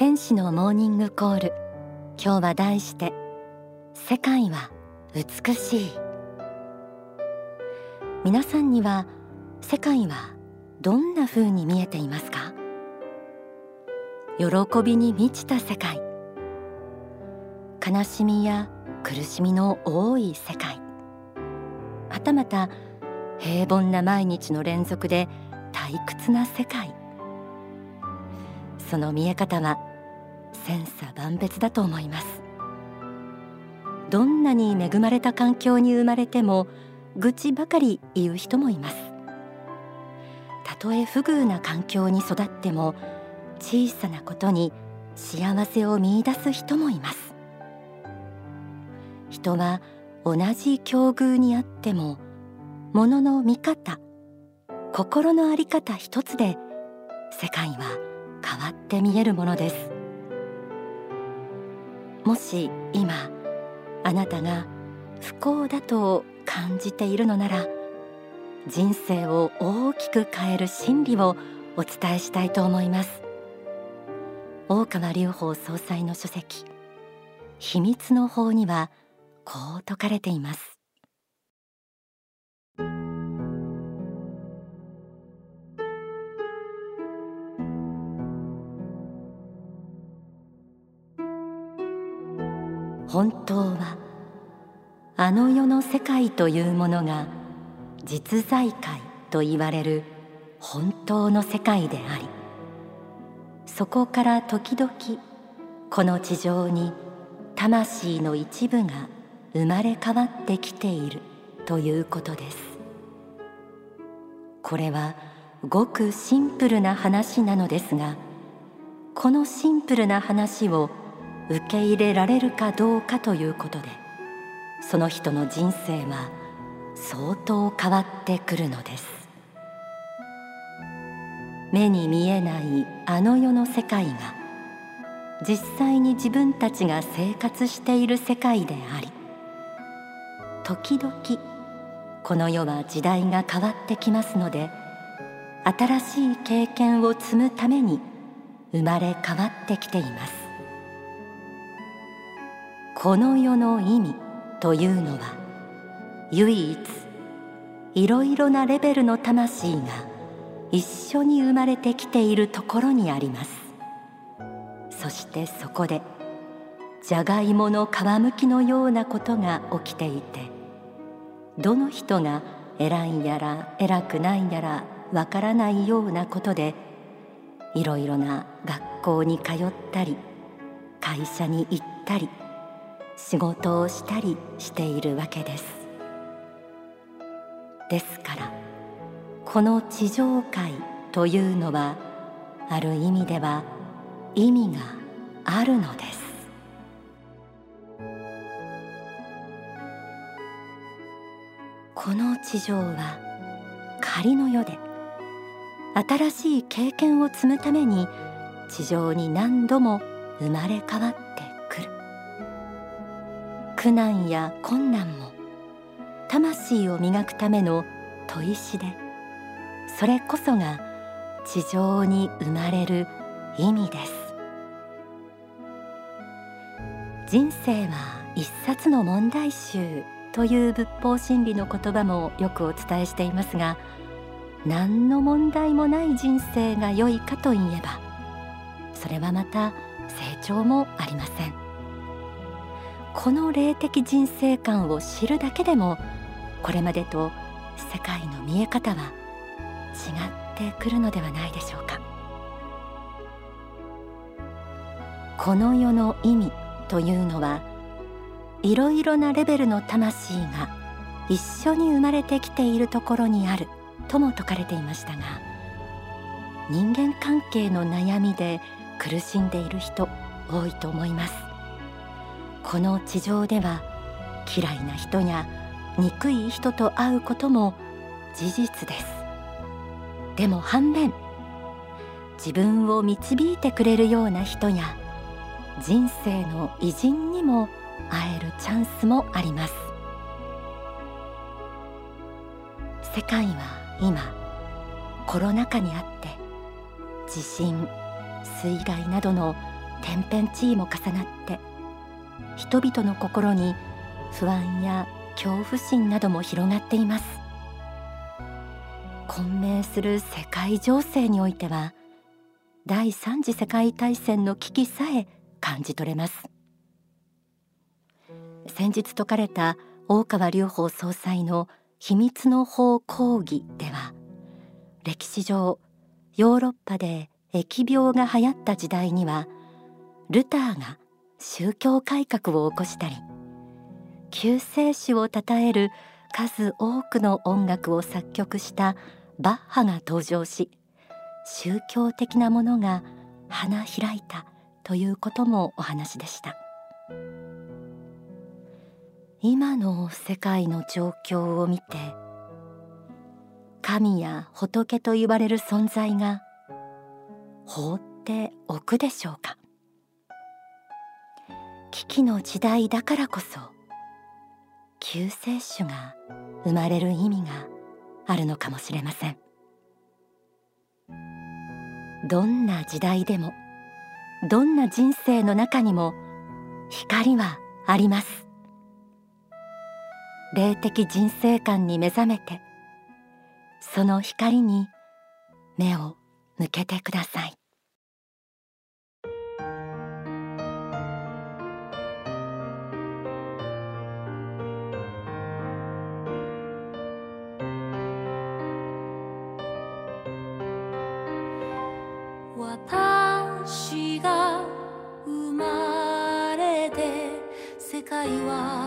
天使のモーニングコール。今日は題して世界は美しい。皆さんには世界はどんな風に見えていますか？喜びに満ちた世界。悲しみや苦しみの多い世界。はたまた平凡な毎日の連続で退屈な世界。その見え方は千差万別だと思います。どんなに恵まれた環境に生まれても愚痴ばかり言う人もいます。たとえ不遇な環境に育っても小さなことに幸せを見出す人もいます。人は同じ境遇にあっても物の見方心の在り方一つで世界は変わって見えるものです。もし今あなたが不幸だと感じているのなら人生を大きく変える真理をお伝えしたいと思います。大川隆法総裁の書籍秘密の法にはこう説かれています。あの世の世界というものが実在界と言われる本当の世界でありそこから時々この地上に魂の一部が生まれ変わってきているということです。これはごくシンプルな話なのですがこのシンプルな話を受け入れられるかどうかということでその人の人生は相当変わってくるのです。目に見えないあの世の世界が実際に自分たちが生活している世界であり時々この世は時代が変わってきますので新しい経験を積むために生まれ変わってきています。この世の意味というのは唯一いろいろなレベルの魂が一緒に生まれてきているところにあります。そしてそこでじゃがいもの皮むきのようなことが起きていてどの人が偉いやら偉くないやらわからないようなことでいろいろな学校に通ったり会社に行ったり仕事をしたりしているわけです。ですからこの地上界というのはある意味では意味があるのです。この地上は仮の世で新しい経験を積むために地上に何度も生まれ変わって苦難や困難も魂を磨くための砥石でそれこそが地上に生まれる意味です。人生は一冊の問題集という仏法真理の言葉もよくお伝えしていますが何の問題もない人生が良いかといえばそれはまた成長もありません。この霊的人生観を知るだけでもこれまでと世界の見え方は違ってくるのではないでしょうか。この世の意味というのはいろいろなレベルの魂が一緒に生まれてきているところにあるとも説かれていましたが人間関係の悩みで苦しんでいる人多いと思います。この地上では嫌いな人や憎い人と会うことも事実です。でも反面自分を導いてくれるような人や人生の偉人にも会えるチャンスもあります。世界は今コロナ禍にあって地震水害などの天変地異も重なって人々の心に不安や恐怖心なども広がっています。混迷する世界情勢においては第三次世界大戦の危機さえ感じ取れます。先日説かれた大川隆法総裁の秘密の法講義では歴史上ヨーロッパで疫病が流行った時代にはルターが宗教改革を起こしたり救世主を称える数多くの音楽を作曲したバッハが登場し宗教的なものが花開いたということもお話でした。今の世界の状況を見て神や仏と言われる存在が放っておくでしょうか？危機の時代だからこそ救世主が生まれる意味があるのかもしれません。どんな時代でもどんな人生の中にも光はあります。霊的人生観に目覚めてその光に目を向けてください。は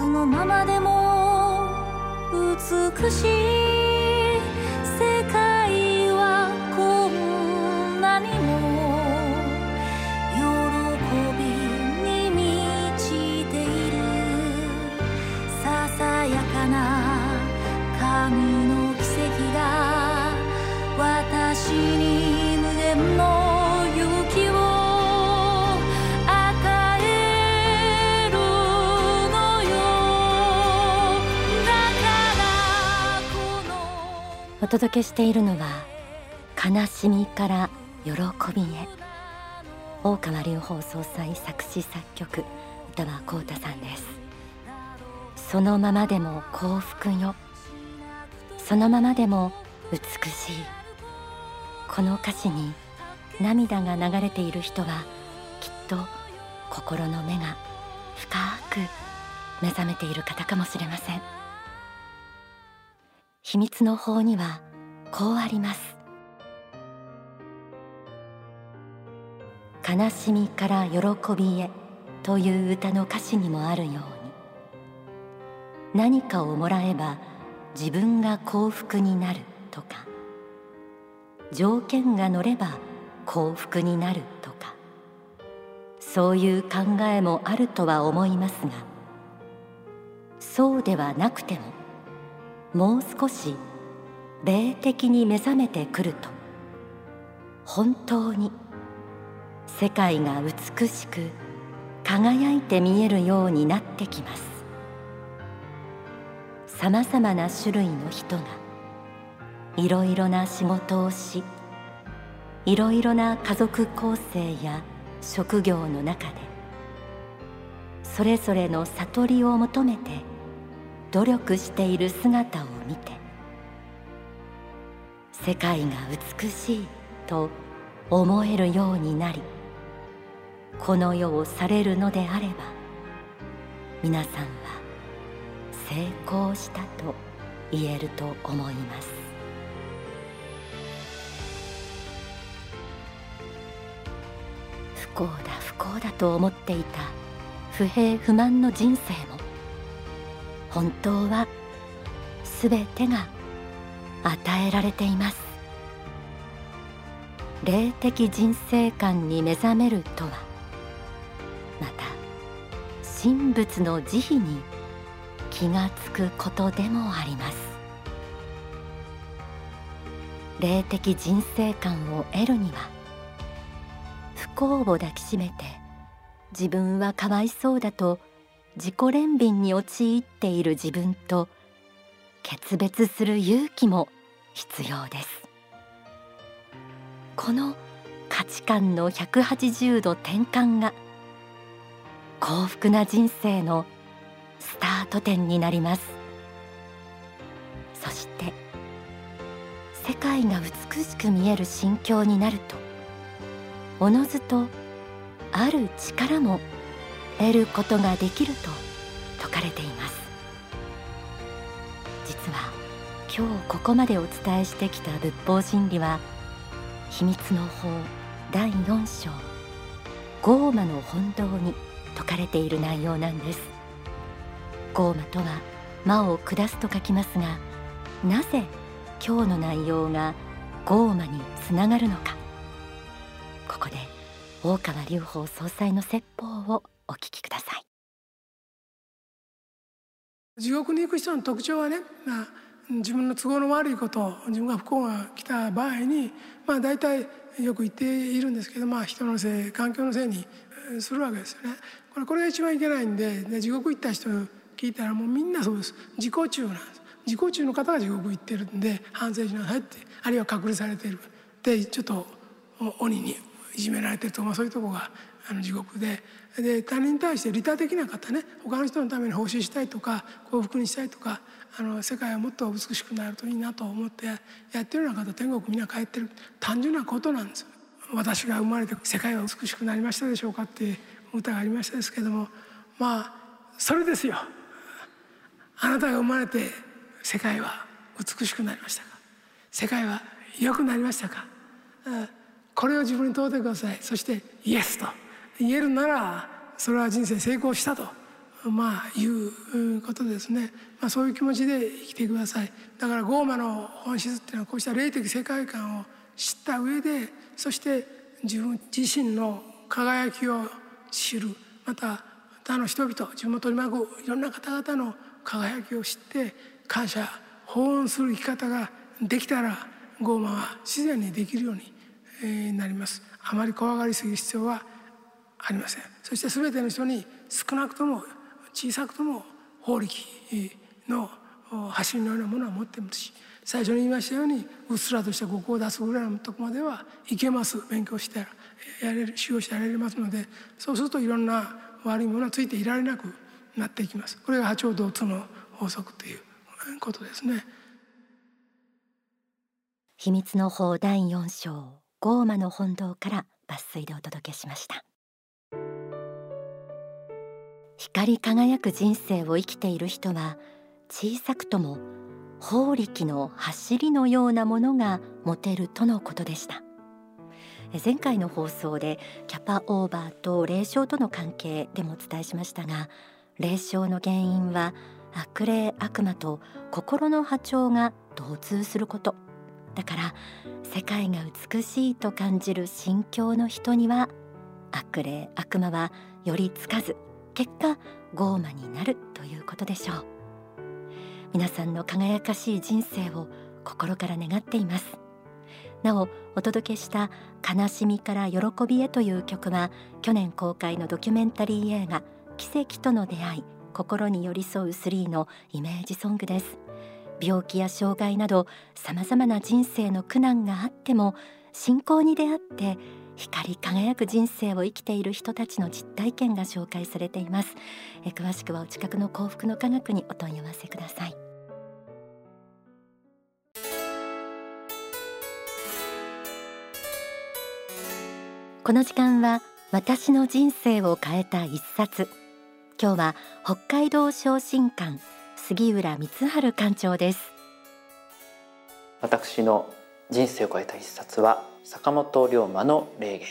そのままでも美しい届けしているのは悲しみから喜びへ。大川隆法総裁作詞作曲歌は浩太さんです。そのままでも幸福よ。そのままでも美しい。この歌詞に涙が流れている人はきっと心の目が深く目覚めている方かもしれません。秘密の法にはこうあります。悲しみから喜びへという歌の歌詞にもあるように。何かをもらえば自分が幸福になるとか。条件が乗れば幸福になるとか。そういう考えもあるとは思いますがそうではなくてももう少し霊的に目覚めてくると本当に世界が美しく輝いて見えるようになってきます。さまざまな種類の人がいろいろな仕事をしいろいろな家族構成や職業の中でそれぞれの悟りを求めて努力している姿を見て世界が美しいと思えるようになりこの世をされるのであれば皆さんは成功したと言えると思います。不幸だ不幸だと思っていた不平不満の人生も本当はすべてが与えられています。霊的人生観に目覚めるとはまた神仏の慈悲に気がつくことでもあります。霊的人生観を得るには不幸を抱きしめて自分はかわいそうだと自己憐憫に陥っている自分と決別する勇気も必要です。この価値観の180度転換が幸福な人生のスタート点になります。そして世界が美しく見える心境になるとおのずとある力も得ることができると説かれています。実は今日ここまでお伝えしてきた仏法真理は秘密の法第4章ゴーマの本堂に説かれている内容なんです。ゴーマとは魔を下すと書きますがなぜ今日の内容がゴーマにつながるのか。ここで大川隆法総裁の説法をお聞きください。地獄に行く人の特徴はね、まあ、自分の都合の悪いこと自分が不幸が来た場合に、まあ、大体よく言っているんですけど、まあ、人のせい環境のせいにするわけですよね。これこれが一番いけないんでで地獄行った人聞いたらもうみんなそうです。自己中なんです。自己中の方が地獄行ってるんで反省しなさいってあるいは隔離されている。でちょっと鬼にいじめられてるとか、まあ、そういうとこがあの地獄で。で他人に対して利他的な方ね。他の人のために奉仕したいとか幸福にしたいとかあの世界はもっと美しくなるといいなと思ってやってるような方天国みんな帰ってる。単純なことなんです私が生まれて世界は美しくなりましたでしょうかって歌がありましたですけども。まあそれですよ。あなたが生まれて世界は美しくなりましたか？世界は良くなりましたか？これを自分に問うてください。そしてイエスと。言えるならそれは人生成功したとまあいうことですね、まあ、そういう気持ちで生きてください。だからゴーマの本質っていうのはこうした霊的世界観を知った上でそして自分自身の輝きを知る。また他の人々自分を取り巻くいろんな方々の輝きを知って感謝奉恩する生き方ができたら傲慢は自然にできるように、え、なります。あまり怖がりすぎる必要はありません。そして全ての人に少なくとも小さくとも法力の走りのようなものは持ってますし最初に言いましたようにうっすらとした語を出すぐらいのとこまではいけます。勉強してやれる使用してやれますのでそうするといろんな悪いものはついていられなくなっていきます。これが波長同通の法則ということですね。秘密の法第4章ゴーマの本堂から抜粋でお届けしました。光り輝く人生を生きている人は小さくとも法力の走りのようなものが持てるとのことでした。前回の放送でキャパオーバーと霊障との関係でもお伝えしましたが霊障の原因は悪霊悪魔と心の波長が同通すること。だから世界が美しいと感じる心境の人には悪霊悪魔はよりつかず結果傲慢になるということでしょう。皆さんの輝かしい人生を心から願っています。なおお届けした悲しみから喜びへという曲は去年公開のドキュメンタリー映画奇跡との出会い心に寄り添う3のイメージソングです。病気や障害など様々な人生の苦難があっても信仰に出会って光り輝く人生を生きている人たちの実体験が紹介されています。え詳しくはお近くの幸福の科学にお問い合わせください。この時間は私の人生を変えた一冊。今日は北海道昇進館杉浦光晴館長です。私の人生を変えた一冊は坂本龍馬の霊言。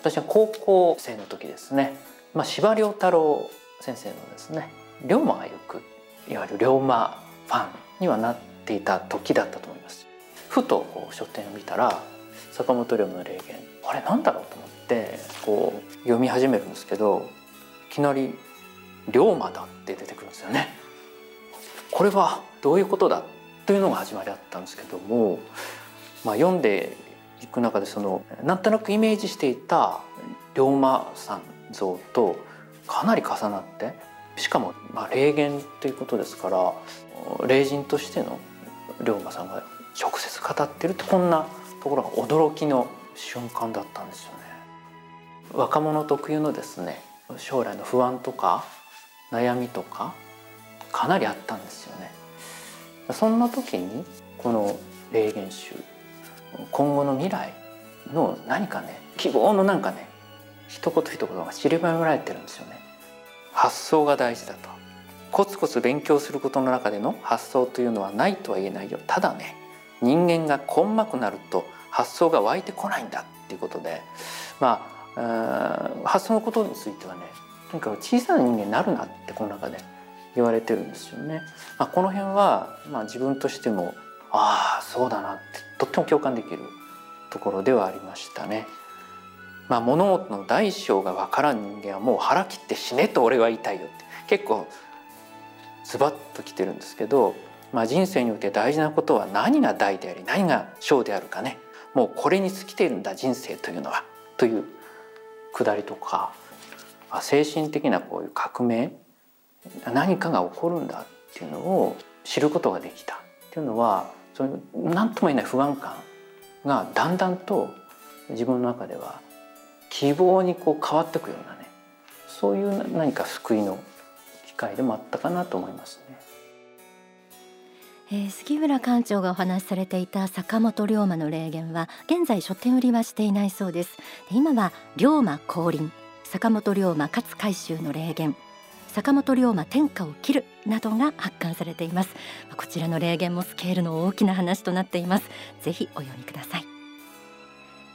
私は高校生の時ですね、まあ、司馬遼太郎先生のですね龍馬が行くいわゆる龍馬ファンにはなっていた時だったと思います。ふとこう書店を見たら坂本龍馬の霊言あれなんだろうと思ってこう読み始めるんですけどいきなり「龍馬だ」って出てくるんですよね。これはどういうことだというのが始まりだったんですけども、まあ、読んでいく中でそのなんとなくイメージしていた龍馬さん像とかなり重なってしかもまあ霊言ということですから霊人としての龍馬さんが直接語ってるってこんなところが驚きの瞬間だったんですよね。若者特有のですね将来の不安とか悩みとかかなりあったんですよね。そんな時にこの霊言集今後の未来の何かね希望のなんかね一言一言が散りばめられてるんですよね。発想が大事だとコツコツ勉強することの中での発想というのはないとは言えないよただね人間が根負くなると発想が湧いてこないんだっていうことでまあ発想のことについてはねとにかく小さな人間になるなってこの中で言われてるんですよね。まあ、この辺は、まあ、自分としてもああそうだなってとっても共感できるところではありましたね。まあ、物事の大小が分からん人間はもう腹切って死ねと俺は言いたいよって結構ズバッときてるんですけど、まあ、人生において大事なことは何が大であり何が小であるかねもうこれに尽きているんだ人生というのはというくだりとか精神的なこういう革命何かが起こるんだっていうのを知ることができたっていうのはそういう何とも言えない不安感がだんだんと自分の中では希望にこう変わっていくようなねそういう何か救いの機会でもあったかなと思いますね。えー、杉浦館長がお話しされていた坂本龍馬の霊言は現在書店売りはしていないそうです今は龍馬降臨坂本龍馬勝海舟の霊言坂本龍馬天下を切るなどが発刊されています。こちらの霊言もスケールの大きな話となっています。ぜひお読みください。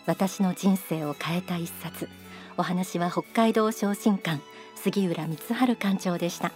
私の人生を変えた一冊。お話は北海道昇進館杉浦光晴館長でした。